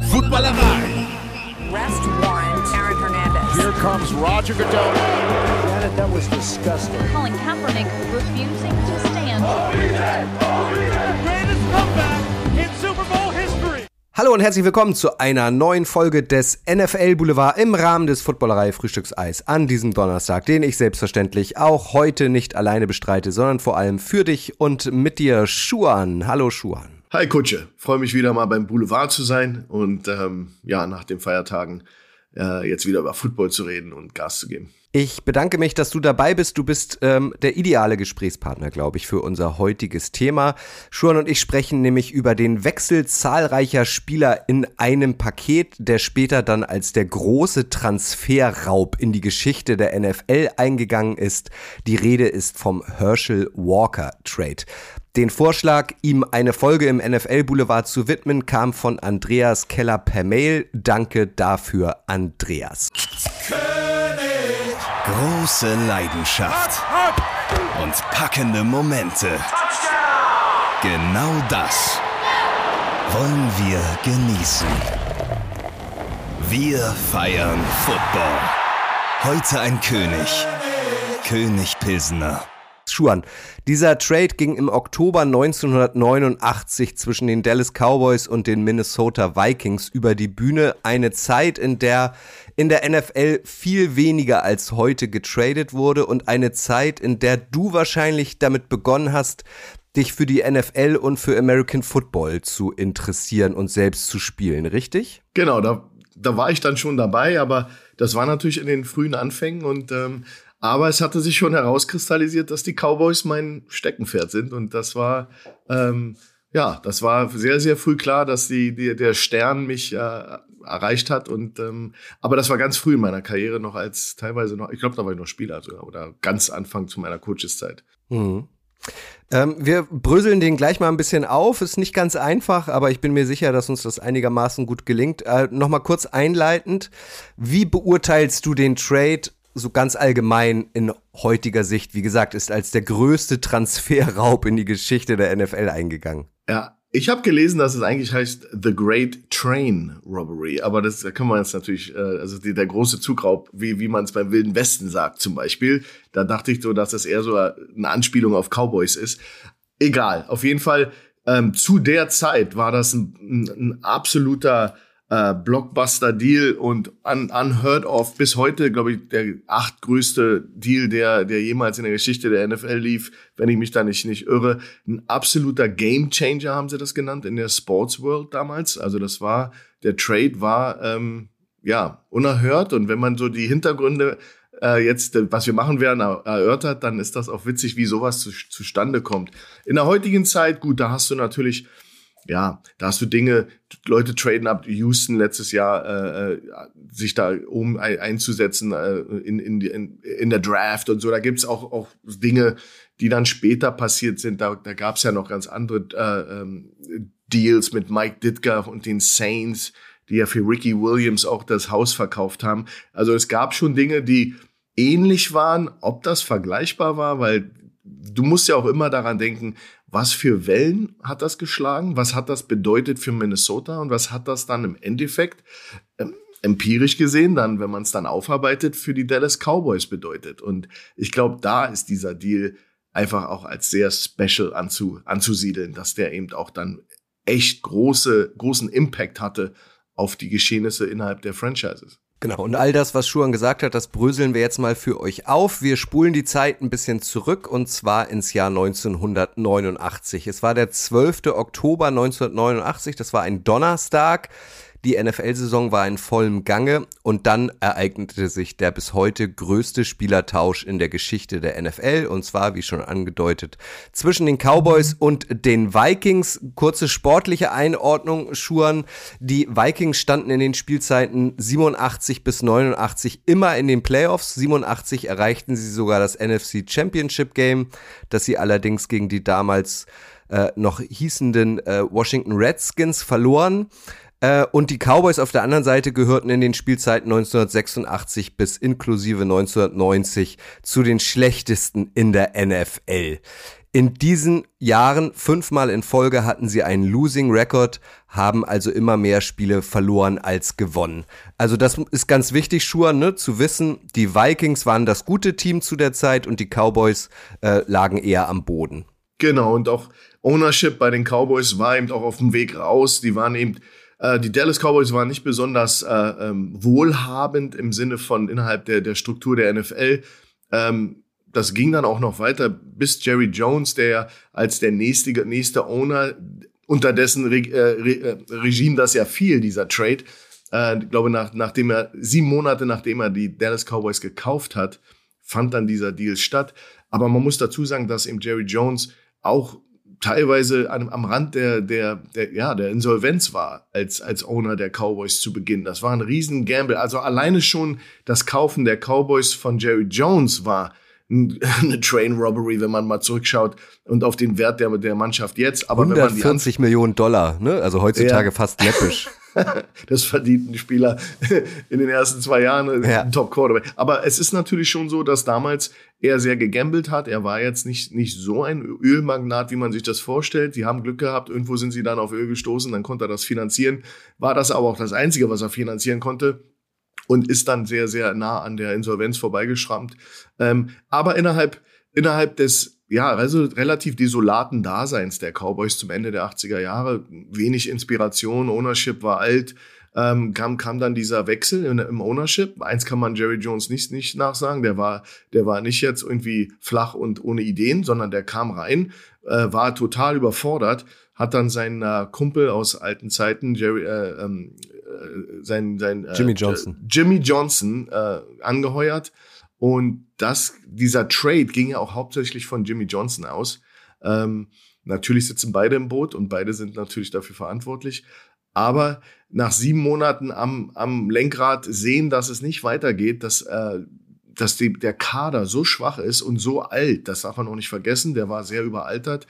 Footballerei. Arrest warrant. Aaron Hernandez. Here comes Roger Goodell. Janet, that was disgusting. Colin Kaepernick refusing to stand. greatest comeback in Super Bowl history. Hallo und herzlich willkommen zu einer neuen Folge des NFL Boulevard im Rahmen des Footballerei Frühstückseis an diesem Donnerstag, den ich selbstverständlich auch heute nicht alleine bestreite, sondern vor allem für dich und mit dir Schuan. Hallo Schuan. Hi Kutsche, freue mich wieder mal beim Boulevard zu sein und ähm, ja, nach den Feiertagen äh, jetzt wieder über Football zu reden und Gas zu geben. Ich bedanke mich, dass du dabei bist. Du bist ähm, der ideale Gesprächspartner, glaube ich, für unser heutiges Thema. Schuan und ich sprechen nämlich über den Wechsel zahlreicher Spieler in einem Paket, der später dann als der große Transferraub in die Geschichte der NFL eingegangen ist. Die Rede ist vom Herschel Walker Trade. Den Vorschlag, ihm eine Folge im NFL Boulevard zu widmen, kam von Andreas Keller per Mail. Danke dafür, Andreas. Große Leidenschaft und packende Momente. Genau das wollen wir genießen. Wir feiern Football. Heute ein König. König Pilsener. Schuhan. Dieser Trade ging im Oktober 1989 zwischen den Dallas Cowboys und den Minnesota Vikings über die Bühne. Eine Zeit, in der in der NFL viel weniger als heute getradet wurde und eine Zeit, in der du wahrscheinlich damit begonnen hast, dich für die NFL und für American Football zu interessieren und selbst zu spielen, richtig? Genau, da, da war ich dann schon dabei, aber das war natürlich in den frühen Anfängen und ähm, aber es hatte sich schon herauskristallisiert, dass die Cowboys mein Steckenpferd sind und das war ähm, ja, das war sehr, sehr früh klar, dass die, die, der Stern mich äh, erreicht hat. Und ähm, aber das war ganz früh in meiner Karriere noch als teilweise noch, ich glaube, da war ich noch Spieler sogar oder ganz Anfang zu meiner Coacheszeit. Mhm. Ähm, wir bröseln den gleich mal ein bisschen auf. Ist nicht ganz einfach, aber ich bin mir sicher, dass uns das einigermaßen gut gelingt. Äh, Nochmal kurz einleitend. Wie beurteilst du den Trade so ganz allgemein in heutiger Sicht? Wie gesagt, ist als der größte Transferraub in die Geschichte der NFL eingegangen. Ja, ich habe gelesen, dass es eigentlich heißt The Great Train Robbery, aber das da kann man jetzt natürlich, äh, also die, der große Zugraub, wie, wie man es beim Wilden Westen sagt zum Beispiel, da dachte ich so, dass das eher so eine Anspielung auf Cowboys ist. Egal, auf jeden Fall, ähm, zu der Zeit war das ein, ein, ein absoluter äh, Blockbuster-Deal und un unheard of. Bis heute, glaube ich, der achtgrößte Deal, der, der jemals in der Geschichte der NFL lief, wenn ich mich da nicht, nicht irre. Ein absoluter Gamechanger haben sie das genannt in der Sports World damals. Also das war, der Trade war, ähm, ja, unerhört. Und wenn man so die Hintergründe äh, jetzt, was wir machen werden, erörtert, dann ist das auch witzig, wie sowas zu, zustande kommt. In der heutigen Zeit, gut, da hast du natürlich ja, da hast du Dinge, Leute traden ab, Houston letztes Jahr, äh, äh sich da um ein, einzusetzen äh, in, in, in, in der Draft und so. Da gibt's auch, auch Dinge, die dann später passiert sind. Da, da gab's ja noch ganz andere äh, ähm, Deals mit Mike Ditka und den Saints, die ja für Ricky Williams auch das Haus verkauft haben. Also es gab schon Dinge, die ähnlich waren. Ob das vergleichbar war, weil du musst ja auch immer daran denken, was für Wellen hat das geschlagen? Was hat das bedeutet für Minnesota? Und was hat das dann im Endeffekt ähm, empirisch gesehen dann, wenn man es dann aufarbeitet, für die Dallas Cowboys bedeutet? Und ich glaube, da ist dieser Deal einfach auch als sehr special anzu, anzusiedeln, dass der eben auch dann echt große, großen Impact hatte auf die Geschehnisse innerhalb der Franchises. Genau, und all das, was Schuhan gesagt hat, das bröseln wir jetzt mal für euch auf. Wir spulen die Zeit ein bisschen zurück und zwar ins Jahr 1989. Es war der 12. Oktober 1989, das war ein Donnerstag. Die NFL-Saison war in vollem Gange und dann ereignete sich der bis heute größte Spielertausch in der Geschichte der NFL und zwar, wie schon angedeutet, zwischen den Cowboys und den Vikings. Kurze sportliche Einordnung, Schuhen. Die Vikings standen in den Spielzeiten 87 bis 89 immer in den Playoffs. 87 erreichten sie sogar das NFC Championship Game, das sie allerdings gegen die damals äh, noch hießenden äh, Washington Redskins verloren. Äh, und die Cowboys auf der anderen Seite gehörten in den Spielzeiten 1986 bis inklusive 1990 zu den schlechtesten in der NFL. In diesen Jahren, fünfmal in Folge, hatten sie einen Losing Record, haben also immer mehr Spiele verloren als gewonnen. Also das ist ganz wichtig, Schuhe, ne, zu wissen, die Vikings waren das gute Team zu der Zeit und die Cowboys äh, lagen eher am Boden. Genau, und auch Ownership bei den Cowboys war eben auch auf dem Weg raus. Die waren eben äh, die Dallas Cowboys waren nicht besonders äh, ähm, wohlhabend im Sinne von innerhalb der, der Struktur der NFL. Ähm, das ging dann auch noch weiter, bis Jerry Jones, der als der nächste, nächste Owner, unter dessen Re äh, Re äh, Regime das ja fiel, dieser Trade, ich glaube, nach, nachdem er, sieben Monate nachdem er die Dallas Cowboys gekauft hat, fand dann dieser Deal statt. Aber man muss dazu sagen, dass eben Jerry Jones auch teilweise am, am Rand der, der, der, ja, der Insolvenz war als, als Owner der Cowboys zu Beginn. Das war ein riesen Gamble. Also alleine schon das Kaufen der Cowboys von Jerry Jones war eine Train Robbery, wenn man mal zurückschaut und auf den Wert der, der Mannschaft jetzt. Aber 140 Millionen Dollar, ne? Also heutzutage ja. fast läppisch. das verdient ein Spieler in den ersten zwei Jahren ja. Top Quarterback. Aber es ist natürlich schon so, dass damals er sehr gegambelt hat. Er war jetzt nicht, nicht so ein Ölmagnat, wie man sich das vorstellt. Die haben Glück gehabt. Irgendwo sind sie dann auf Öl gestoßen. Dann konnte er das finanzieren. War das aber auch das Einzige, was er finanzieren konnte und ist dann sehr, sehr nah an der Insolvenz vorbeigeschrammt. Ähm, aber innerhalb, innerhalb des ja, also relativ desolaten Daseins der Cowboys zum Ende der 80er Jahre, wenig Inspiration, Ownership war alt, ähm, kam, kam dann dieser Wechsel in, im Ownership. Eins kann man Jerry Jones nicht, nicht nachsagen, der war, der war nicht jetzt irgendwie flach und ohne Ideen, sondern der kam rein, äh, war total überfordert, hat dann seinen äh, Kumpel aus alten Zeiten, Jerry, äh, ähm, äh, sein, sein äh, Jimmy Johnson, Jimmy Johnson äh, angeheuert. Und das, dieser Trade ging ja auch hauptsächlich von Jimmy Johnson aus. Ähm, natürlich sitzen beide im Boot und beide sind natürlich dafür verantwortlich. Aber nach sieben Monaten am, am Lenkrad sehen, dass es nicht weitergeht, dass, äh, dass die, der Kader so schwach ist und so alt, das darf man auch nicht vergessen, der war sehr überaltert.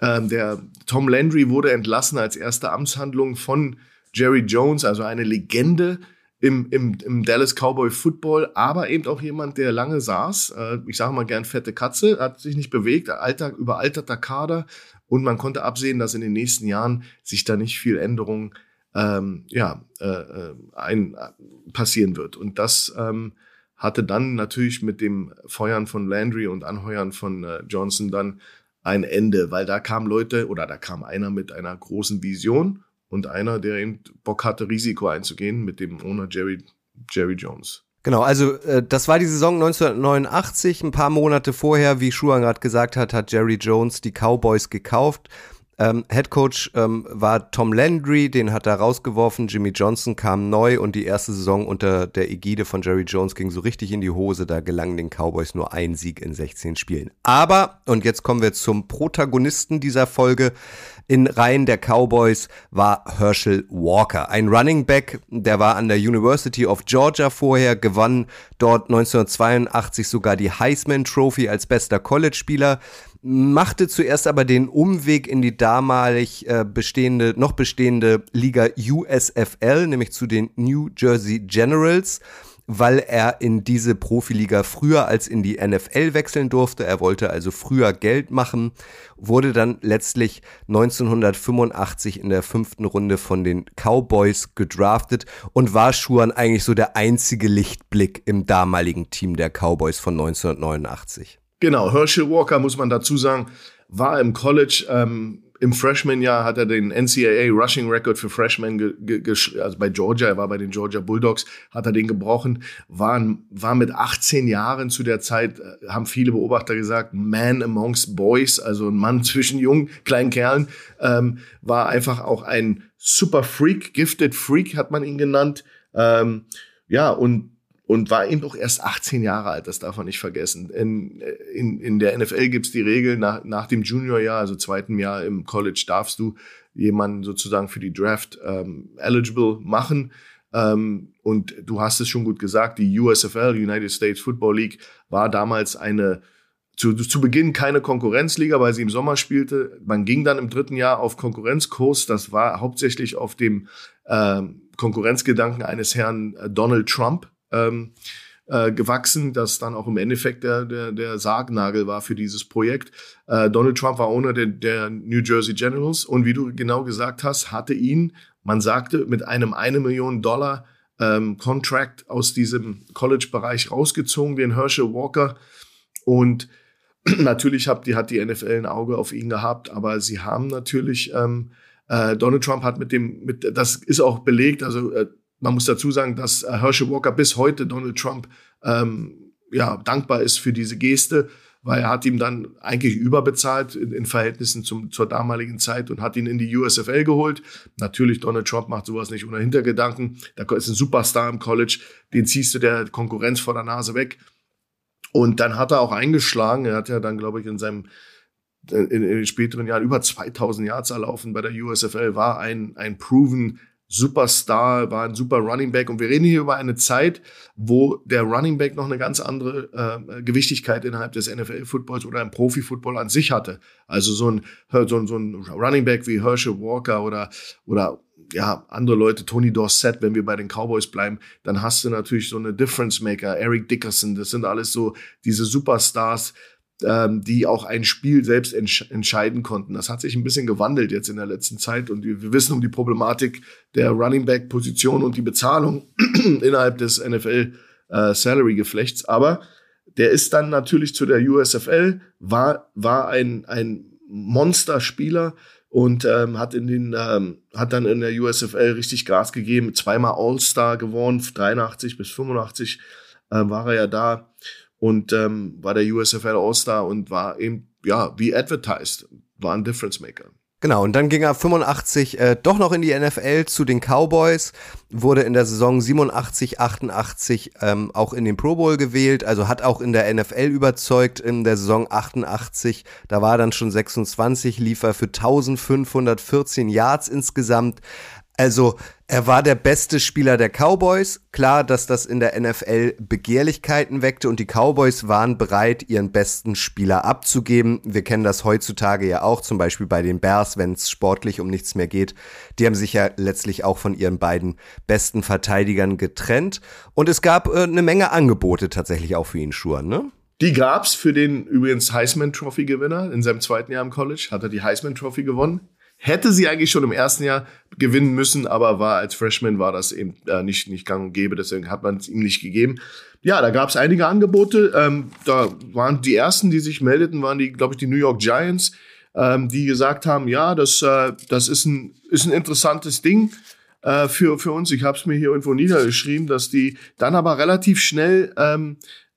Ähm, der Tom Landry wurde entlassen als erste Amtshandlung von Jerry Jones, also eine Legende im, im, im Dallas Cowboy Football, aber eben auch jemand, der lange saß. Äh, ich sage mal gern fette Katze, hat sich nicht bewegt, alter, überalterter Kader und man konnte absehen, dass in den nächsten Jahren sich da nicht viel Änderung ähm, ja, äh, äh ein, äh, passieren wird. Und das ähm, hatte dann natürlich mit dem Feuern von Landry und Anheuern von äh, Johnson dann ein Ende, weil da kamen Leute oder da kam einer mit einer großen Vision und einer, der eben Bock hatte, Risiko einzugehen mit dem Owner Jerry, Jerry Jones. Genau, also äh, das war die Saison 1989. Ein paar Monate vorher, wie Schuhan gerade gesagt hat, hat Jerry Jones die Cowboys gekauft. Ähm, Head Coach ähm, war Tom Landry, den hat er rausgeworfen. Jimmy Johnson kam neu und die erste Saison unter der Ägide von Jerry Jones ging so richtig in die Hose. Da gelang den Cowboys nur ein Sieg in 16 Spielen. Aber, und jetzt kommen wir zum Protagonisten dieser Folge, in Reihen der Cowboys war Herschel Walker, ein Running Back, der war an der University of Georgia vorher, gewann dort 1982 sogar die Heisman Trophy als bester College-Spieler, machte zuerst aber den Umweg in die damalig äh, bestehende, noch bestehende Liga USFL, nämlich zu den New Jersey Generals weil er in diese Profiliga früher als in die NFL wechseln durfte. Er wollte also früher Geld machen, wurde dann letztlich 1985 in der fünften Runde von den Cowboys gedraftet und war Schuhan eigentlich so der einzige Lichtblick im damaligen Team der Cowboys von 1989. Genau, Herschel Walker muss man dazu sagen, war im College ähm, im Freshman-Jahr hat er den NCAA Rushing Record für Freshmen, also bei Georgia, er war bei den Georgia Bulldogs, hat er den gebrochen, war, war mit 18 Jahren zu der Zeit, äh, haben viele Beobachter gesagt, Man amongst Boys, also ein Mann zwischen jungen, kleinen Kerlen, ähm, war einfach auch ein super Freak, Gifted Freak hat man ihn genannt. Ähm, ja, und und war eben auch erst 18 Jahre alt, das darf man nicht vergessen. In, in, in der NFL gibt's die Regel, nach, nach dem Juniorjahr, also zweiten Jahr im College, darfst du jemanden sozusagen für die Draft ähm, eligible machen. Ähm, und du hast es schon gut gesagt, die USFL, United States Football League, war damals eine zu, zu Beginn keine Konkurrenzliga, weil sie im Sommer spielte. Man ging dann im dritten Jahr auf Konkurrenzkurs. Das war hauptsächlich auf dem äh, Konkurrenzgedanken eines Herrn Donald Trump ähm, äh, gewachsen, das dann auch im Endeffekt der, der, der Sargnagel war für dieses Projekt. Äh, Donald Trump war Owner der, der New Jersey Generals und wie du genau gesagt hast, hatte ihn, man sagte, mit einem eine Million Dollar ähm, Contract aus diesem College-Bereich rausgezogen, den Herschel Walker. Und natürlich hat die, hat die NFL ein Auge auf ihn gehabt, aber sie haben natürlich, ähm, äh, Donald Trump hat mit dem, mit, das ist auch belegt, also äh, man muss dazu sagen, dass äh, Herschel Walker bis heute Donald Trump ähm, ja, dankbar ist für diese Geste, weil er hat ihm dann eigentlich überbezahlt in, in Verhältnissen zum, zur damaligen Zeit und hat ihn in die USFL geholt. Natürlich, Donald Trump macht sowas nicht ohne Hintergedanken. Da ist ein Superstar im College, den ziehst du der Konkurrenz vor der Nase weg. Und dann hat er auch eingeschlagen. Er hat ja dann, glaube ich, in seinem in, in den späteren Jahren über 2000 Yards erlaufen bei der USFL, war ein, ein proven Superstar, war ein super Running Back. Und wir reden hier über eine Zeit, wo der Running Back noch eine ganz andere äh, Gewichtigkeit innerhalb des NFL-Footballs oder im Profi-Football an sich hatte. Also so ein, so ein, so ein Running Back wie Herschel Walker oder, oder ja, andere Leute, Tony Dorsett, wenn wir bei den Cowboys bleiben, dann hast du natürlich so eine Difference Maker, Eric Dickerson, das sind alles so diese Superstars, ähm, die auch ein Spiel selbst entsch entscheiden konnten. Das hat sich ein bisschen gewandelt jetzt in der letzten Zeit und wir wissen um die Problematik der Running Back Position und die Bezahlung innerhalb des NFL äh, Salary Geflechts. Aber der ist dann natürlich zu der USFL, war, war ein, ein Monsterspieler und ähm, hat in den ähm, hat dann in der USFL richtig Gas gegeben, zweimal All-Star gewonnen, 83 bis 85 äh, war er ja da und ähm, war der USFL All-Star und war eben, ja, wie advertised, war ein Difference Maker. Genau, und dann ging er 85 äh, doch noch in die NFL zu den Cowboys, wurde in der Saison 87, 88 ähm, auch in den Pro Bowl gewählt, also hat auch in der NFL überzeugt in der Saison 88. Da war er dann schon 26, lief er für 1514 Yards insgesamt. Also er war der beste Spieler der Cowboys. Klar, dass das in der NFL Begehrlichkeiten weckte und die Cowboys waren bereit, ihren besten Spieler abzugeben. Wir kennen das heutzutage ja auch, zum Beispiel bei den Bears, wenn es sportlich um nichts mehr geht. Die haben sich ja letztlich auch von ihren beiden besten Verteidigern getrennt. Und es gab äh, eine Menge Angebote tatsächlich auch für ihn, Schuhen, ne? Die gab's für den übrigens Heisman Trophy Gewinner in seinem zweiten Jahr im College, hat er die Heisman Trophy gewonnen. Hätte sie eigentlich schon im ersten Jahr gewinnen müssen, aber war als Freshman war das eben äh, nicht, nicht gang und gäbe, deswegen hat man es ihm nicht gegeben. Ja, da gab es einige Angebote. Ähm, da waren die ersten, die sich meldeten, waren die, glaube ich, die New York Giants, ähm, die gesagt haben, ja, das, äh, das ist, ein, ist ein interessantes Ding äh, für, für uns. Ich habe es mir hier irgendwo niedergeschrieben, dass die dann aber relativ schnell ähm,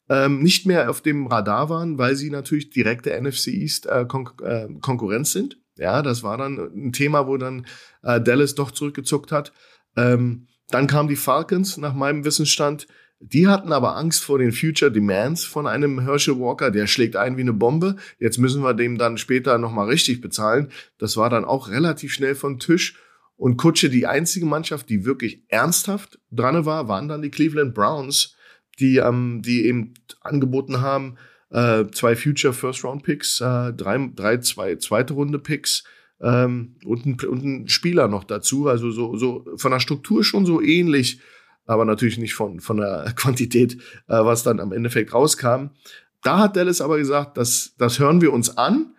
ähm, nicht mehr auf dem Radar waren, weil sie natürlich direkte NFC East äh, Kon äh, Konkurrenz sind. Ja, das war dann ein Thema, wo dann äh, Dallas doch zurückgezuckt hat. Ähm, dann kamen die Falcons, nach meinem Wissensstand. Die hatten aber Angst vor den Future Demands von einem Herschel Walker. Der schlägt ein wie eine Bombe. Jetzt müssen wir dem dann später nochmal richtig bezahlen. Das war dann auch relativ schnell von Tisch. Und Kutsche, die einzige Mannschaft, die wirklich ernsthaft dran war, waren dann die Cleveland Browns, die, ähm, die eben angeboten haben, äh, zwei Future First Round Picks, äh, drei, drei zwei zweite Runde Picks ähm, und, ein, und ein Spieler noch dazu. Also so, so von der Struktur schon so ähnlich, aber natürlich nicht von, von der Quantität, äh, was dann am Endeffekt rauskam. Da hat Dallas aber gesagt, das, das hören wir uns an.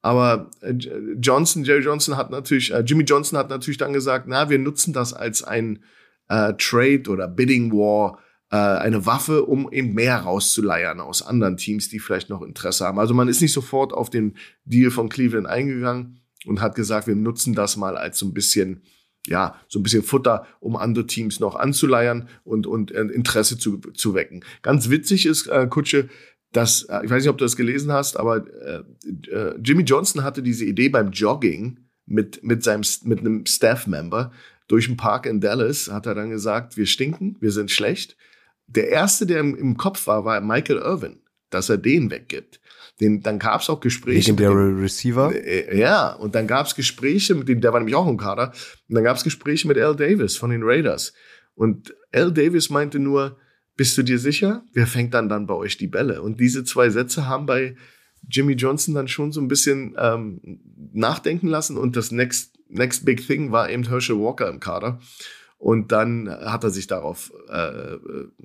Aber äh, Johnson, Jerry Johnson hat natürlich, äh, Jimmy Johnson hat natürlich dann gesagt, na, wir nutzen das als ein äh, Trade oder Bidding War äh, eine Waffe, um eben mehr rauszuleiern aus anderen Teams, die vielleicht noch Interesse haben. Also man ist nicht sofort auf den Deal von Cleveland eingegangen und hat gesagt, wir nutzen das mal als so ein bisschen ja, so ein bisschen Futter, um andere Teams noch anzuleiern und, und äh, Interesse zu, zu wecken. Ganz witzig ist, äh, Kutsche, dass, äh, ich weiß nicht, ob du das gelesen hast, aber Jimmy Johnson hatte diese Idee beim Jogging mit, mit seinem, mit einem Staff-Member durch den Park in Dallas, hat er dann gesagt, wir stinken, wir sind schlecht der erste, der im, im Kopf war, war Michael Irvin, dass er den weggibt. Den, dann gab es auch Gespräche. Legendary Receiver. Äh, ja, und dann gab es Gespräche mit dem, der war nämlich auch im Kader, und dann gab es Gespräche mit Al Davis von den Raiders. Und Al Davis meinte nur, bist du dir sicher? Wer fängt dann dann bei euch die Bälle? Und diese zwei Sätze haben bei Jimmy Johnson dann schon so ein bisschen ähm, nachdenken lassen und das next, next big thing war eben Herschel Walker im Kader. Und dann hat er sich darauf äh,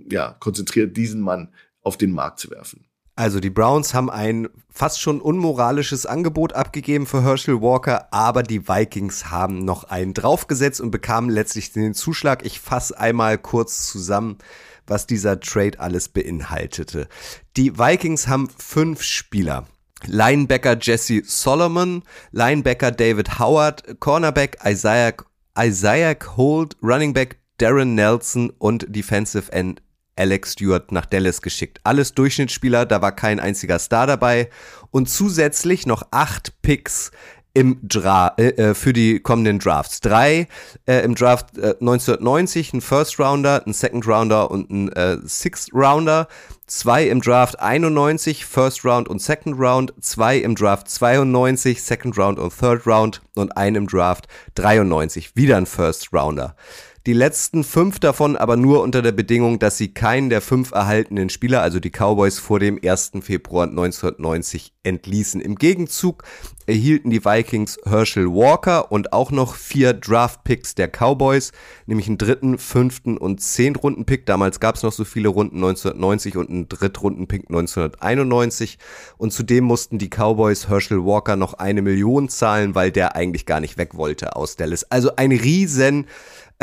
ja, konzentriert, diesen Mann auf den Markt zu werfen. Also die Browns haben ein fast schon unmoralisches Angebot abgegeben für Herschel Walker, aber die Vikings haben noch einen draufgesetzt und bekamen letztlich den Zuschlag. Ich fasse einmal kurz zusammen, was dieser Trade alles beinhaltete. Die Vikings haben fünf Spieler. Linebacker Jesse Solomon, Linebacker David Howard, Cornerback Isaiah, Isaiah Holt, Running Back Darren Nelson und Defensive End Alex Stewart nach Dallas geschickt. Alles Durchschnittsspieler, da war kein einziger Star dabei. Und zusätzlich noch acht Picks im Dra äh, äh, für die kommenden Drafts. Drei äh, im Draft äh, 1990, ein First Rounder, ein Second Rounder und ein äh, Sixth Rounder. Zwei im Draft 91, First Round und Second Round. Zwei im Draft 92, Second Round und Third Round. Und ein im Draft 93, wieder ein First Rounder. Die letzten fünf davon aber nur unter der Bedingung, dass sie keinen der fünf erhaltenen Spieler, also die Cowboys, vor dem 1. Februar 1990 entließen. Im Gegenzug erhielten die Vikings Herschel Walker und auch noch vier Draft-Picks der Cowboys, nämlich einen dritten, fünften und zehn Runden-Pick. Damals gab es noch so viele Runden 1990 und einen Drittrunden-Pick 1991. Und zudem mussten die Cowboys Herschel Walker noch eine Million zahlen, weil der eigentlich gar nicht weg wollte aus Dallas. Also ein riesen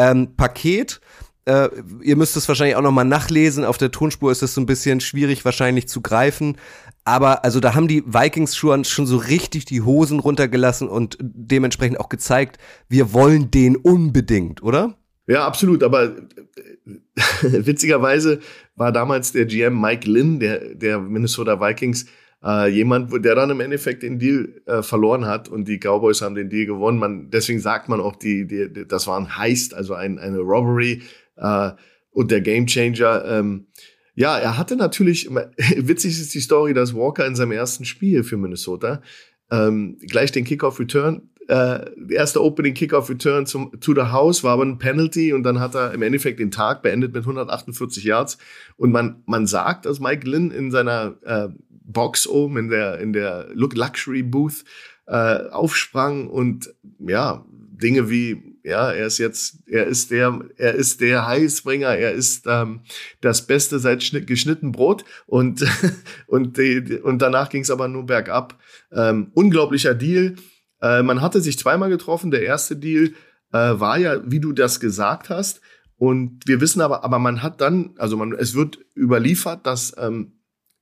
ähm, Paket. Äh, ihr müsst es wahrscheinlich auch nochmal nachlesen. Auf der Tonspur ist es so ein bisschen schwierig wahrscheinlich zu greifen. Aber also da haben die Vikings schon, schon so richtig die Hosen runtergelassen und dementsprechend auch gezeigt, wir wollen den unbedingt, oder? Ja, absolut. Aber äh, witzigerweise war damals der GM Mike Lynn, der, der Minnesota Vikings, äh, jemand, der dann im Endeffekt den Deal äh, verloren hat und die Cowboys haben den Deal gewonnen. Man, deswegen sagt man auch, die, die, das war ein Heist, also ein, eine Robbery äh, und der Gamechanger. Ähm, ja, er hatte natürlich, witzig ist die Story, dass Walker in seinem ersten Spiel für Minnesota ähm, gleich den Kickoff Return äh, erste Opening Kickoff Return zum to the House war aber ein Penalty und dann hat er im Endeffekt den Tag beendet mit 148 Yards und man man sagt, dass Mike Lynn in seiner äh, Box oben in der, in der Luxury Booth äh, aufsprang und ja, Dinge wie, ja, er ist jetzt, er ist der, er ist der Heilsbringer, er ist ähm, das Beste seit Schnitt, geschnitten Brot und, und, die, und danach ging es aber nur bergab. Ähm, unglaublicher Deal. Äh, man hatte sich zweimal getroffen. Der erste Deal äh, war ja, wie du das gesagt hast. Und wir wissen aber, aber man hat dann, also man, es wird überliefert, dass ähm,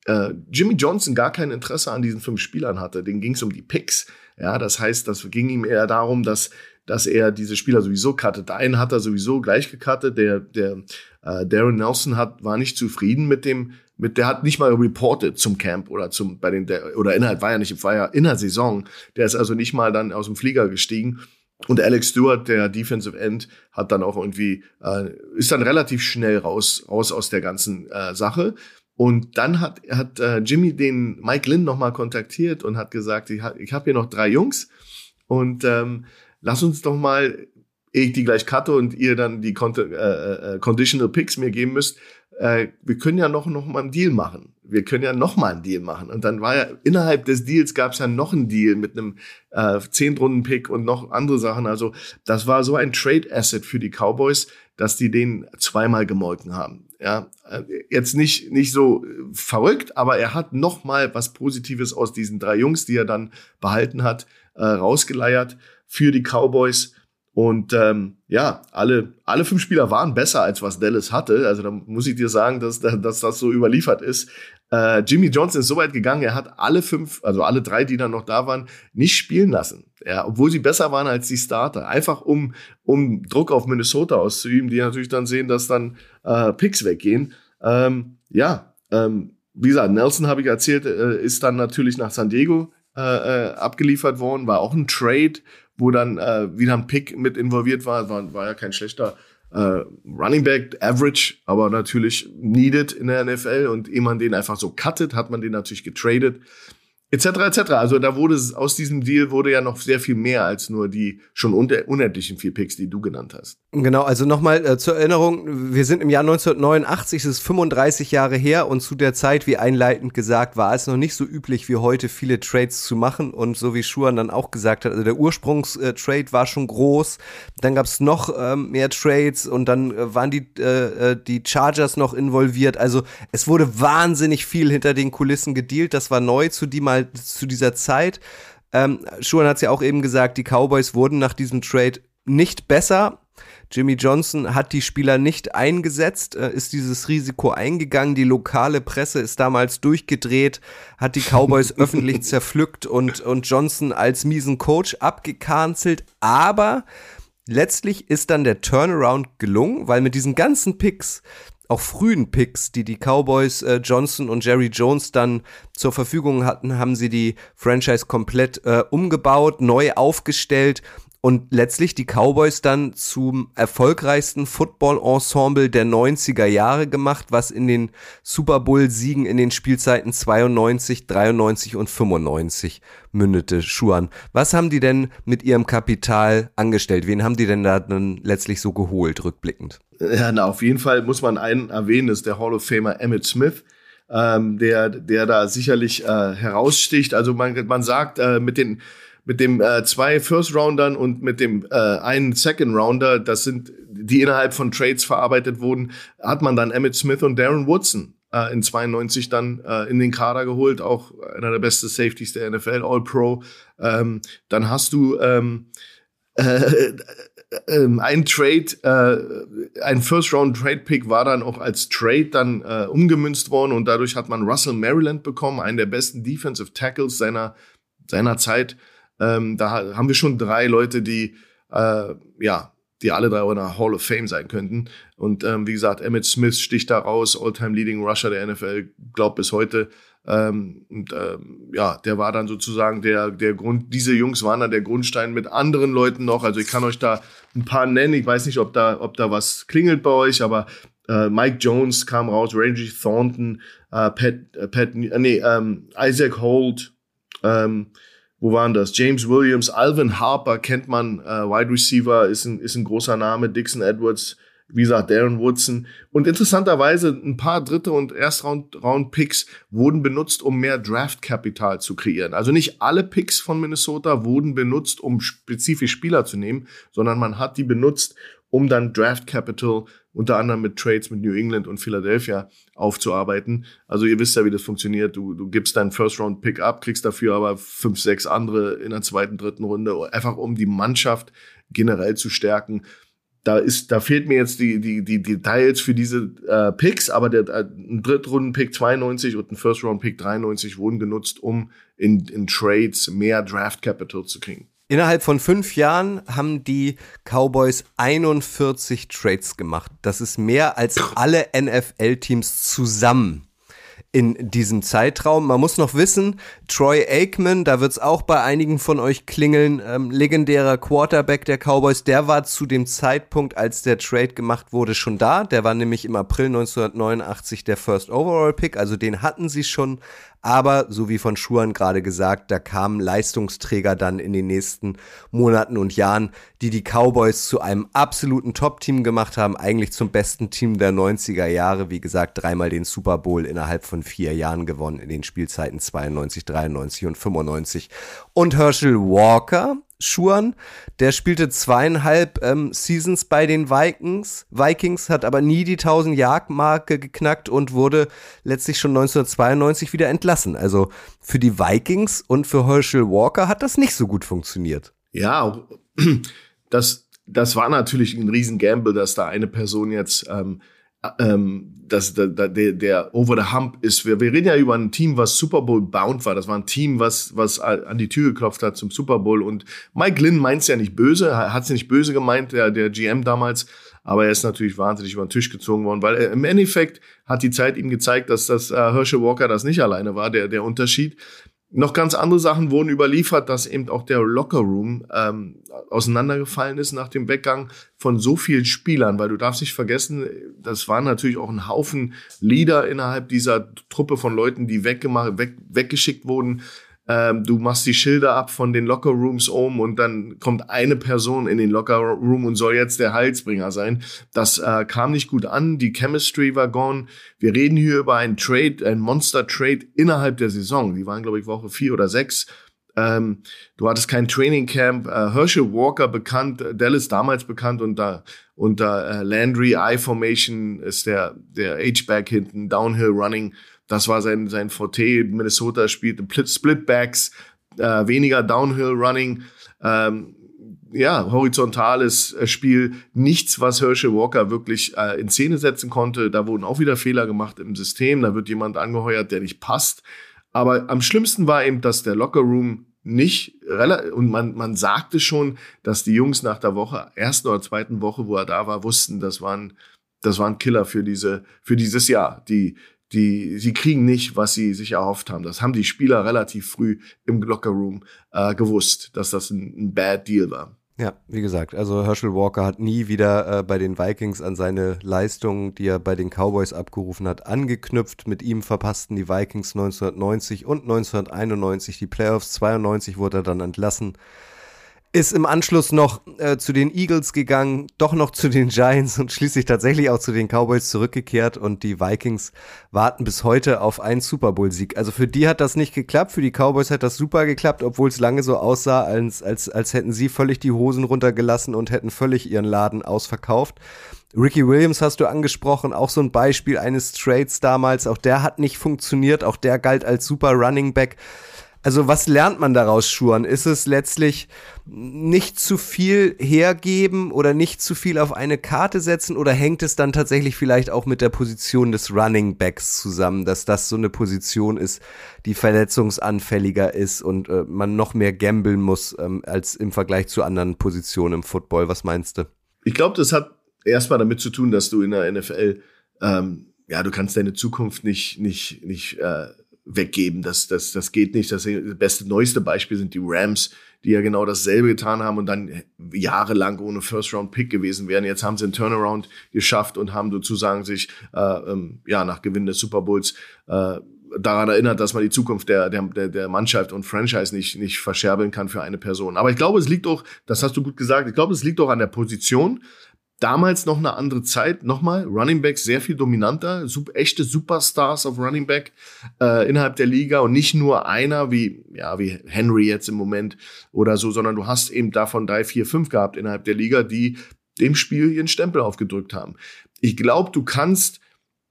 äh, Jimmy Johnson gar kein Interesse an diesen fünf Spielern hatte. Den ging es um die Picks. Ja, das heißt, das ging ihm eher darum, dass dass er diese Spieler sowieso cuttet. Einen hat er sowieso gleich gecuttet. Der, der äh, Darren Nelson hat, war nicht zufrieden mit dem, mit, der hat nicht mal reported zum Camp oder zum, bei den, der, oder innerhalb war ja nicht, war ja in der Saison. Der ist also nicht mal dann aus dem Flieger gestiegen. Und Alex Stewart, der Defensive End, hat dann auch irgendwie, äh, ist dann relativ schnell raus, raus aus der ganzen äh, Sache. Und dann hat, hat äh, Jimmy den Mike Lynn nochmal kontaktiert und hat gesagt, ich, ich habe hier noch drei Jungs und ähm, lass uns doch mal, ich die gleich cutte und ihr dann die Con äh, äh, Conditional Picks mir geben müsst, äh, wir können ja noch, noch mal einen Deal machen. Wir können ja noch mal einen Deal machen. Und dann war ja, innerhalb des Deals gab es ja noch einen Deal mit einem äh, Zehntrunden-Pick und noch andere Sachen. Also das war so ein Trade-Asset für die Cowboys, dass die den zweimal gemolken haben. Ja, äh, jetzt nicht, nicht so äh, verrückt, aber er hat noch mal was Positives aus diesen drei Jungs, die er dann behalten hat, äh, rausgeleiert für die Cowboys. Und ähm, ja, alle, alle fünf Spieler waren besser, als was Dallas hatte. Also da muss ich dir sagen, dass, dass das so überliefert ist. Äh, Jimmy Johnson ist so weit gegangen, er hat alle fünf, also alle drei, die dann noch da waren, nicht spielen lassen. Ja, obwohl sie besser waren als die Starter. Einfach um, um Druck auf Minnesota auszuüben, die natürlich dann sehen, dass dann äh, Picks weggehen. Ähm, ja, ähm, wie gesagt, Nelson habe ich erzählt, äh, ist dann natürlich nach San Diego äh, äh, abgeliefert worden, war auch ein Trade, wo dann äh, wieder ein Pick mit involviert war. War, war ja kein schlechter äh, Running Back, Average, aber natürlich needed in der NFL und ehe man den einfach so cuttet, hat man den natürlich getradet. Etc. etc. Also da wurde aus diesem Deal wurde ja noch sehr viel mehr als nur die schon unendlichen vier Picks, die du genannt hast. Genau, also nochmal äh, zur Erinnerung, wir sind im Jahr 1989, es ist 35 Jahre her und zu der Zeit, wie einleitend gesagt, war es noch nicht so üblich wie heute, viele Trades zu machen und so wie Schuan dann auch gesagt hat, also der Ursprungstrade war schon groß, dann gab es noch ähm, mehr Trades und dann äh, waren die, äh, äh, die Chargers noch involviert, also es wurde wahnsinnig viel hinter den Kulissen gedealt, das war neu zu die mal mal zu dieser Zeit. Ähm, Schuhan hat es ja auch eben gesagt, die Cowboys wurden nach diesem Trade nicht besser. Jimmy Johnson hat die Spieler nicht eingesetzt, äh, ist dieses Risiko eingegangen. Die lokale Presse ist damals durchgedreht, hat die Cowboys öffentlich zerpflückt und, und Johnson als miesen Coach abgekanzelt. Aber letztlich ist dann der Turnaround gelungen, weil mit diesen ganzen Picks auch frühen Picks, die die Cowboys äh, Johnson und Jerry Jones dann zur Verfügung hatten, haben sie die Franchise komplett äh, umgebaut, neu aufgestellt und letztlich die Cowboys dann zum erfolgreichsten Football-Ensemble der 90er Jahre gemacht, was in den Super Bowl-Siegen in den Spielzeiten 92, 93 und 95 mündete. Schuan, was haben die denn mit ihrem Kapital angestellt? Wen haben die denn da dann letztlich so geholt, rückblickend? Ja, na, auf jeden Fall muss man einen erwähnen, das ist der Hall of Famer Emmett Smith. Ähm, der, der da sicherlich äh, heraussticht. Also man, man sagt, äh, mit den mit dem äh, zwei First Roundern und mit dem äh, einen Second Rounder, das sind die innerhalb von Trades verarbeitet wurden, hat man dann Emmett Smith und Darren Woodson äh, in 92 dann äh, in den Kader geholt, auch einer der besten Safeties der NFL, All Pro. Ähm, dann hast du ähm, äh, äh, ein Trade, äh, ein First Round Trade Pick war dann auch als Trade dann äh, umgemünzt worden und dadurch hat man Russell Maryland bekommen, einen der besten Defensive Tackles seiner seiner Zeit. Ähm, da haben wir schon drei Leute, die äh, ja, die alle drei in der Hall of Fame sein könnten. Und ähm, wie gesagt, Emmett Smith sticht da raus, All-Time Leading Rusher der NFL, glaubt bis heute. Ähm, und ähm, ja, der war dann sozusagen der, der Grund, diese Jungs waren dann der Grundstein mit anderen Leuten noch. Also ich kann euch da ein paar nennen. Ich weiß nicht, ob da, ob da was klingelt bei euch, aber äh, Mike Jones kam raus, Randy Thornton, äh, Pat, äh, Pat, äh, nee, ähm, Isaac Holt, ähm, wo waren das? James Williams, Alvin Harper kennt man, äh, Wide Receiver ist ein, ist ein großer Name, Dixon Edwards, wie gesagt, Darren Woodson. Und interessanterweise ein paar dritte und Erstruund-Picks wurden benutzt, um mehr Draft-Kapital zu kreieren. Also nicht alle Picks von Minnesota wurden benutzt, um spezifisch Spieler zu nehmen, sondern man hat die benutzt, um dann Draft Capital unter anderem mit Trades mit New England und Philadelphia aufzuarbeiten. Also ihr wisst ja, wie das funktioniert. Du, du gibst deinen First-Round-Pick ab, kriegst dafür aber fünf, sechs andere in der zweiten, dritten Runde, einfach um die Mannschaft generell zu stärken. Da ist, da fehlt mir jetzt die, die, die Details für diese äh, Picks, aber der, äh, ein Drittrunden-Pick 92 und ein First-Round-Pick 93 wurden genutzt, um in, in Trades mehr Draft Capital zu kriegen. Innerhalb von fünf Jahren haben die Cowboys 41 Trades gemacht. Das ist mehr als alle NFL-Teams zusammen in diesem Zeitraum. Man muss noch wissen, Troy Aikman, da wird es auch bei einigen von euch klingeln, ähm, legendärer Quarterback der Cowboys, der war zu dem Zeitpunkt, als der Trade gemacht wurde, schon da. Der war nämlich im April 1989 der First Overall Pick, also den hatten sie schon aber, so wie von Schuhan gerade gesagt, da kamen Leistungsträger dann in den nächsten Monaten und Jahren, die die Cowboys zu einem absoluten Top-Team gemacht haben, eigentlich zum besten Team der 90er Jahre. Wie gesagt, dreimal den Super Bowl innerhalb von vier Jahren gewonnen in den Spielzeiten 92, 93 und 95. Und Herschel Walker, Schuan. Der spielte zweieinhalb ähm, Seasons bei den Vikings. Vikings hat aber nie die 1000 Yard Marke geknackt und wurde letztlich schon 1992 wieder entlassen. Also für die Vikings und für Herschel Walker hat das nicht so gut funktioniert. Ja, das, das war natürlich ein riesen Gamble, dass da eine Person jetzt ähm, ähm, dass der, der, der Over the Hump ist. Wir, wir reden ja über ein Team, was Super Bowl bound war. Das war ein Team, was, was an die Tür geklopft hat zum Super Bowl. Und Mike Lynn meint es ja nicht böse, hat es nicht böse gemeint, der, der GM damals. Aber er ist natürlich wahnsinnig über den Tisch gezogen worden, weil er, im Endeffekt hat die Zeit ihm gezeigt, dass das äh, Herschel Walker das nicht alleine war, der, der Unterschied. Noch ganz andere Sachen wurden überliefert, dass eben auch der Lockerroom ähm, auseinandergefallen ist nach dem Weggang von so vielen Spielern, weil du darfst nicht vergessen, das waren natürlich auch ein Haufen Leader innerhalb dieser Truppe von Leuten, die weggemacht, weg, weggeschickt wurden. Ähm, du machst die Schilder ab von den Lockerrooms um und dann kommt eine Person in den Lockerroom und soll jetzt der Heilsbringer sein. Das äh, kam nicht gut an, die Chemistry war gone. Wir reden hier über einen Trade, ein Monster-Trade innerhalb der Saison. Die waren, glaube ich, Woche vier oder sechs. Ähm, du hattest kein Training Camp. Äh, Herschel Walker bekannt, Dallas damals bekannt unter, unter äh, Landry I-Formation ist der, der H-Back hinten, Downhill Running das war sein, sein Forte. Minnesota spielte Splitbacks, äh, weniger Downhill Running. Ähm, ja, horizontales äh, Spiel, nichts, was Herschel Walker wirklich äh, in Szene setzen konnte. Da wurden auch wieder Fehler gemacht im System. Da wird jemand angeheuert, der nicht passt. Aber am schlimmsten war eben, dass der Lockerroom nicht und man man sagte schon, dass die Jungs nach der Woche ersten oder zweiten Woche, wo er da war, wussten, das waren das waren Killer für diese für dieses Jahr. Die die, sie kriegen nicht, was sie sich erhofft haben. Das haben die Spieler relativ früh im Lockerroom äh, gewusst, dass das ein, ein Bad Deal war. Ja, wie gesagt, also Herschel Walker hat nie wieder äh, bei den Vikings an seine Leistungen, die er bei den Cowboys abgerufen hat, angeknüpft. Mit ihm verpassten die Vikings 1990 und 1991 die Playoffs. 92 wurde er dann entlassen ist im Anschluss noch äh, zu den Eagles gegangen, doch noch zu den Giants und schließlich tatsächlich auch zu den Cowboys zurückgekehrt und die Vikings warten bis heute auf einen Super Bowl Sieg. Also für die hat das nicht geklappt, für die Cowboys hat das super geklappt, obwohl es lange so aussah, als, als, als hätten sie völlig die Hosen runtergelassen und hätten völlig ihren Laden ausverkauft. Ricky Williams hast du angesprochen, auch so ein Beispiel eines Trades damals, auch der hat nicht funktioniert, auch der galt als super Running Back. Also was lernt man daraus, Schuren? Ist es letztlich nicht zu viel hergeben oder nicht zu viel auf eine Karte setzen oder hängt es dann tatsächlich vielleicht auch mit der Position des Running Backs zusammen, dass das so eine Position ist, die verletzungsanfälliger ist und äh, man noch mehr gambeln muss ähm, als im Vergleich zu anderen Positionen im Football? Was meinst du? Ich glaube, das hat erstmal damit zu tun, dass du in der NFL ähm, ja, du kannst deine Zukunft nicht, nicht, nicht äh, weggeben. Das, das, das geht nicht. Das beste, neueste Beispiel sind die Rams, die ja genau dasselbe getan haben und dann jahrelang ohne First-Round-Pick gewesen wären. Jetzt haben sie einen Turnaround geschafft und haben sozusagen sich äh, ähm, ja nach Gewinn des Super Bowls äh, daran erinnert, dass man die Zukunft der, der, der Mannschaft und Franchise nicht, nicht verscherbeln kann für eine Person. Aber ich glaube, es liegt auch, das hast du gut gesagt, ich glaube, es liegt auch an der Position damals noch eine andere Zeit. Nochmal, Running Back sehr viel dominanter, super, echte Superstars auf Running Back äh, innerhalb der Liga und nicht nur einer wie ja wie Henry jetzt im Moment oder so, sondern du hast eben davon drei, vier, fünf gehabt innerhalb der Liga, die dem Spiel ihren Stempel aufgedrückt haben. Ich glaube, du kannst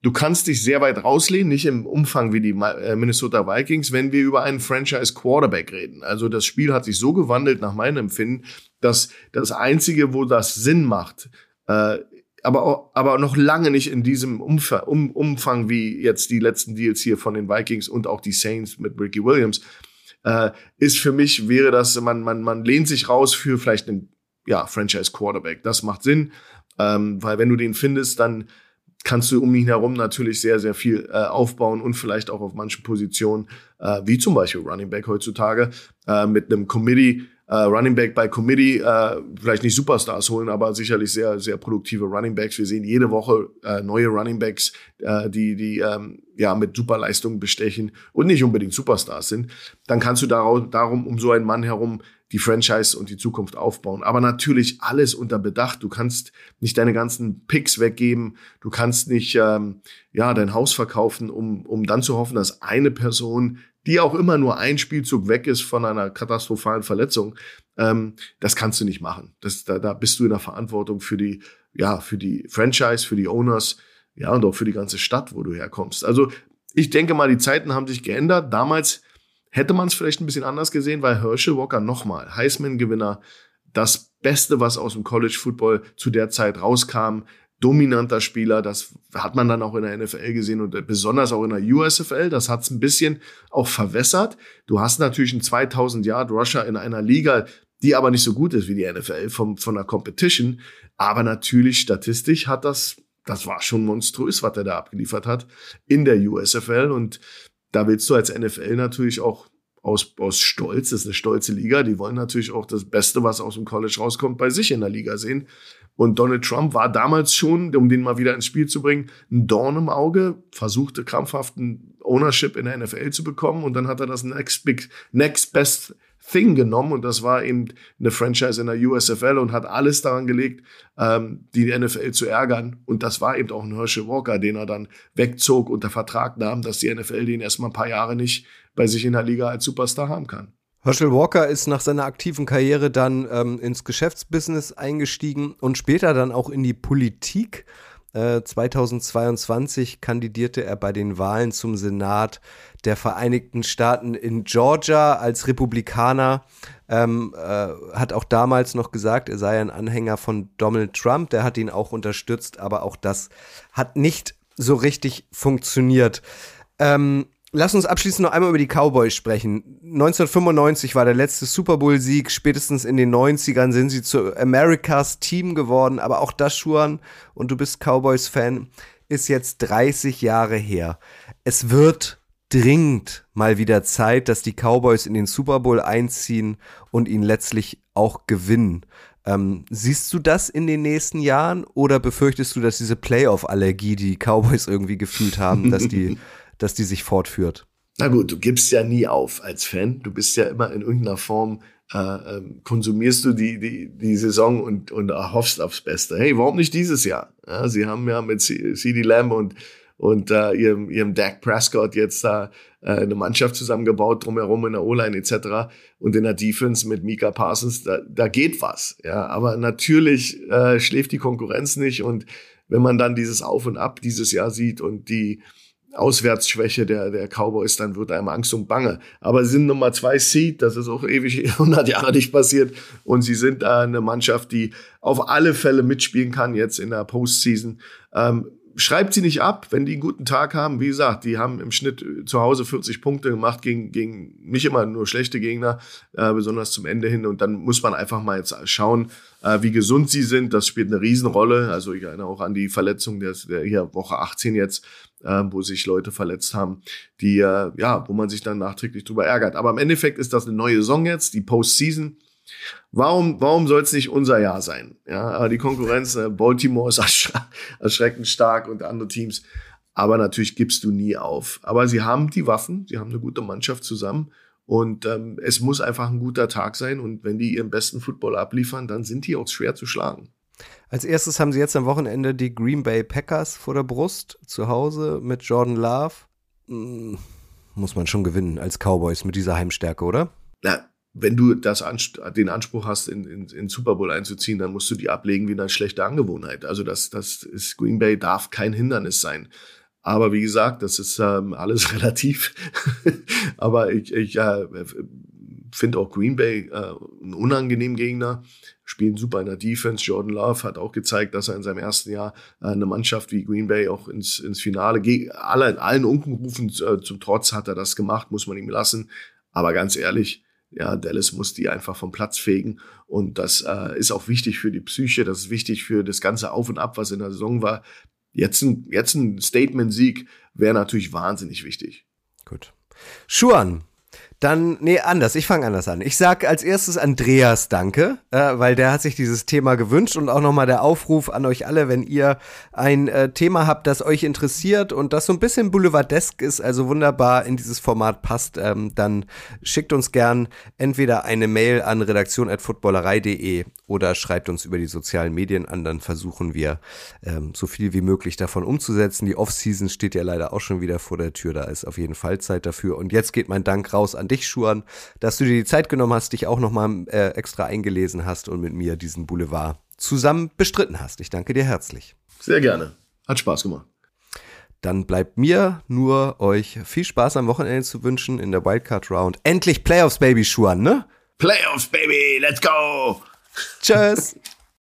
Du kannst dich sehr weit rauslehnen, nicht im Umfang wie die äh, Minnesota Vikings, wenn wir über einen Franchise Quarterback reden. Also das Spiel hat sich so gewandelt nach meinem Empfinden, dass das einzige, wo das Sinn macht, äh, aber, aber noch lange nicht in diesem Umfang, um, Umfang wie jetzt die letzten Deals hier von den Vikings und auch die Saints mit Ricky Williams. Äh, ist für mich, wäre das, man, man, man lehnt sich raus für vielleicht einen ja, Franchise Quarterback. Das macht Sinn, ähm, weil wenn du den findest, dann kannst du um ihn herum natürlich sehr, sehr viel äh, aufbauen und vielleicht auch auf manchen Positionen, äh, wie zum Beispiel Running Back heutzutage, äh, mit einem Committee äh, Running Back bei Committee, äh, vielleicht nicht Superstars holen, aber sicherlich sehr, sehr produktive Running Backs. Wir sehen jede Woche äh, neue Running Backs, äh, die, die ähm, ja mit Superleistungen bestechen und nicht unbedingt Superstars sind. Dann kannst du daraus, darum um so einen Mann herum die Franchise und die Zukunft aufbauen. Aber natürlich alles unter Bedacht. Du kannst nicht deine ganzen Picks weggeben. Du kannst nicht ähm, ja dein Haus verkaufen, um, um dann zu hoffen, dass eine Person die auch immer nur ein Spielzug weg ist von einer katastrophalen Verletzung, ähm, das kannst du nicht machen. Das, da, da bist du in der Verantwortung für die, ja, für die Franchise, für die Owners, ja, und auch für die ganze Stadt, wo du herkommst. Also ich denke mal, die Zeiten haben sich geändert. Damals hätte man es vielleicht ein bisschen anders gesehen, weil Herschel Walker nochmal, Heisman-Gewinner, das Beste, was aus dem College Football zu der Zeit rauskam, dominanter Spieler. Das hat man dann auch in der NFL gesehen und besonders auch in der USFL. Das hat es ein bisschen auch verwässert. Du hast natürlich einen 2000 Yard Rusher in einer Liga, die aber nicht so gut ist wie die NFL vom, von der Competition. Aber natürlich statistisch hat das, das war schon monströs, was er da abgeliefert hat in der USFL. Und da willst du als NFL natürlich auch aus, aus Stolz, das ist eine stolze Liga, die wollen natürlich auch das Beste, was aus dem College rauskommt, bei sich in der Liga sehen. Und Donald Trump war damals schon, um den mal wieder ins Spiel zu bringen, ein Dorn im Auge, versuchte krampfhaft einen Ownership in der NFL zu bekommen. Und dann hat er das Next Big, Next Best Thing genommen und das war eben eine Franchise in der USFL und hat alles daran gelegt, ähm, die NFL zu ärgern. Und das war eben auch ein Herschel Walker, den er dann wegzog, unter Vertrag nahm, dass die NFL den erstmal ein paar Jahre nicht bei sich in der Liga als Superstar haben kann. Herschel Walker ist nach seiner aktiven Karriere dann ähm, ins Geschäftsbusiness eingestiegen und später dann auch in die Politik. 2022 äh, kandidierte er bei den Wahlen zum Senat der Vereinigten Staaten in Georgia als Republikaner. Ähm, äh, hat auch damals noch gesagt, er sei ein Anhänger von Donald Trump. Der hat ihn auch unterstützt, aber auch das hat nicht so richtig funktioniert. Ähm, Lass uns abschließend noch einmal über die Cowboys sprechen. 1995 war der letzte Super Bowl-Sieg. Spätestens in den 90ern sind sie zu Americas Team geworden. Aber auch das, Schuan, und du bist Cowboys-Fan, ist jetzt 30 Jahre her. Es wird dringend mal wieder Zeit, dass die Cowboys in den Super Bowl einziehen und ihn letztlich auch gewinnen. Ähm, siehst du das in den nächsten Jahren oder befürchtest du, dass diese Playoff-Allergie, die, die Cowboys irgendwie gefühlt haben, dass die dass die sich fortführt. Na gut, du gibst ja nie auf als Fan. Du bist ja immer in irgendeiner Form, äh, ähm, konsumierst du die, die, die Saison und, und hoffst aufs Beste. Hey, warum nicht dieses Jahr? Ja, sie haben ja mit CD Lamb und, und äh, ihrem, ihrem Dak Prescott jetzt da äh, eine Mannschaft zusammengebaut, drumherum in der O-Line etc. Und in der Defense mit Mika Parsons, da, da geht was. Ja, aber natürlich äh, schläft die Konkurrenz nicht und wenn man dann dieses Auf und Ab dieses Jahr sieht und die Auswärtsschwäche der, der Cowboys, dann wird einem Angst und Bange. Aber sie sind Nummer zwei Seed, das ist auch ewig 100 Jahre nicht passiert. Und sie sind da eine Mannschaft, die auf alle Fälle mitspielen kann jetzt in der Postseason. Ähm, schreibt sie nicht ab, wenn die einen guten Tag haben. Wie gesagt, die haben im Schnitt zu Hause 40 Punkte gemacht gegen, gegen nicht immer nur schlechte Gegner, äh, besonders zum Ende hin. Und dann muss man einfach mal jetzt schauen, äh, wie gesund sie sind. Das spielt eine Riesenrolle. Also ich erinnere auch an die Verletzung der, der hier Woche 18 jetzt, äh, wo sich Leute verletzt haben, die äh, ja, wo man sich dann nachträglich drüber ärgert. Aber im Endeffekt ist das eine neue Saison jetzt, die Postseason. Warum, warum soll es nicht unser Jahr sein? Ja, aber die Konkurrenz, äh, Baltimore ist ersch erschreckend stark und andere Teams. Aber natürlich gibst du nie auf. Aber sie haben die Waffen, sie haben eine gute Mannschaft zusammen. Und ähm, es muss einfach ein guter Tag sein. Und wenn die ihren besten Football abliefern, dann sind die auch schwer zu schlagen. Als erstes haben sie jetzt am Wochenende die Green Bay Packers vor der Brust zu Hause mit Jordan Love. Hm, muss man schon gewinnen als Cowboys mit dieser Heimstärke, oder? Na, wenn du das, den Anspruch hast, in, in, in Super Bowl einzuziehen, dann musst du die ablegen wie eine schlechte Angewohnheit. Also das, das ist Green Bay darf kein Hindernis sein. Aber wie gesagt, das ist ähm, alles relativ. Aber ich, ich äh, finde auch Green Bay äh, einen unangenehmen Gegner, spielen super in der Defense. Jordan Love hat auch gezeigt, dass er in seinem ersten Jahr äh, eine Mannschaft wie Green Bay auch ins, ins Finale, alle, allen Unkenrufen äh, zum Trotz hat er das gemacht, muss man ihm lassen. Aber ganz ehrlich, ja, Dallas muss die einfach vom Platz fegen. Und das äh, ist auch wichtig für die Psyche, das ist wichtig für das ganze Auf und Ab, was in der Saison war. Jetzt ein, jetzt ein Statement-Sieg wäre natürlich wahnsinnig wichtig. Gut. Schuan, dann, nee, anders. Ich fange anders an. Ich sag als erstes Andreas Danke, äh, weil der hat sich dieses Thema gewünscht und auch nochmal der Aufruf an euch alle, wenn ihr ein äh, Thema habt, das euch interessiert und das so ein bisschen boulevardesk ist, also wunderbar in dieses Format passt, ähm, dann schickt uns gern entweder eine Mail an redaktion.footballerei.de oder schreibt uns über die sozialen Medien an, dann versuchen wir ähm, so viel wie möglich davon umzusetzen. Die Offseason steht ja leider auch schon wieder vor der Tür, da ist auf jeden Fall Zeit dafür. Und jetzt geht mein Dank raus an dich, Schuan, dass du dir die Zeit genommen hast, dich auch nochmal äh, extra eingelesen hast und mit mir diesen Boulevard zusammen bestritten hast. Ich danke dir herzlich. Sehr gerne. Hat Spaß gemacht. Dann bleibt mir nur euch viel Spaß am Wochenende zu wünschen in der Wildcard Round. Endlich Playoffs, Baby, Schuan, ne? Playoffs, Baby, let's go! Tschüss!